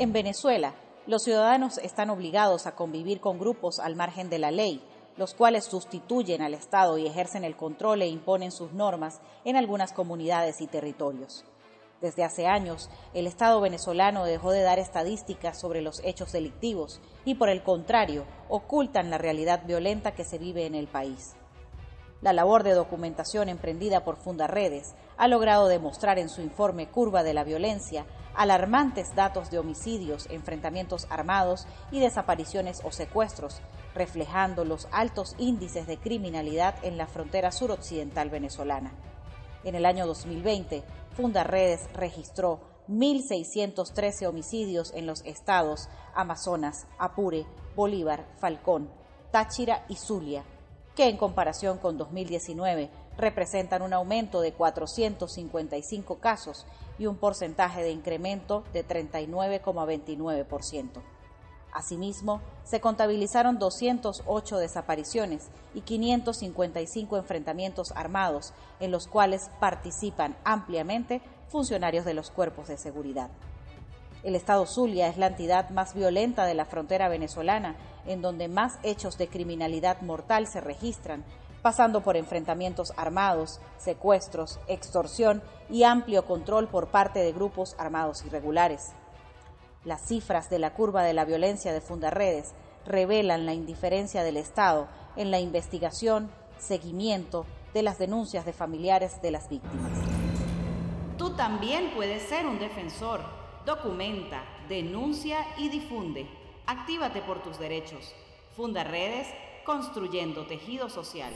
En Venezuela, los ciudadanos están obligados a convivir con grupos al margen de la ley, los cuales sustituyen al Estado y ejercen el control e imponen sus normas en algunas comunidades y territorios. Desde hace años, el Estado venezolano dejó de dar estadísticas sobre los hechos delictivos y, por el contrario, ocultan la realidad violenta que se vive en el país. La labor de documentación emprendida por Fundaredes ha logrado demostrar en su informe Curva de la Violencia alarmantes datos de homicidios, enfrentamientos armados y desapariciones o secuestros, reflejando los altos índices de criminalidad en la frontera suroccidental venezolana. En el año 2020, Fundaredes registró 1.613 homicidios en los estados Amazonas, Apure, Bolívar, Falcón, Táchira y Zulia, que en comparación con 2019 representan un aumento de 455 casos y un porcentaje de incremento de 39,29%. Asimismo, se contabilizaron 208 desapariciones y 555 enfrentamientos armados en los cuales participan ampliamente funcionarios de los cuerpos de seguridad. El estado Zulia es la entidad más violenta de la frontera venezolana, en donde más hechos de criminalidad mortal se registran, pasando por enfrentamientos armados, secuestros, extorsión y amplio control por parte de grupos armados irregulares. Las cifras de la curva de la violencia de Fundarredes revelan la indiferencia del Estado en la investigación, seguimiento de las denuncias de familiares de las víctimas. Tú también puedes ser un defensor. Documenta, denuncia y difunde. Actívate por tus derechos. Funda redes construyendo tejido social.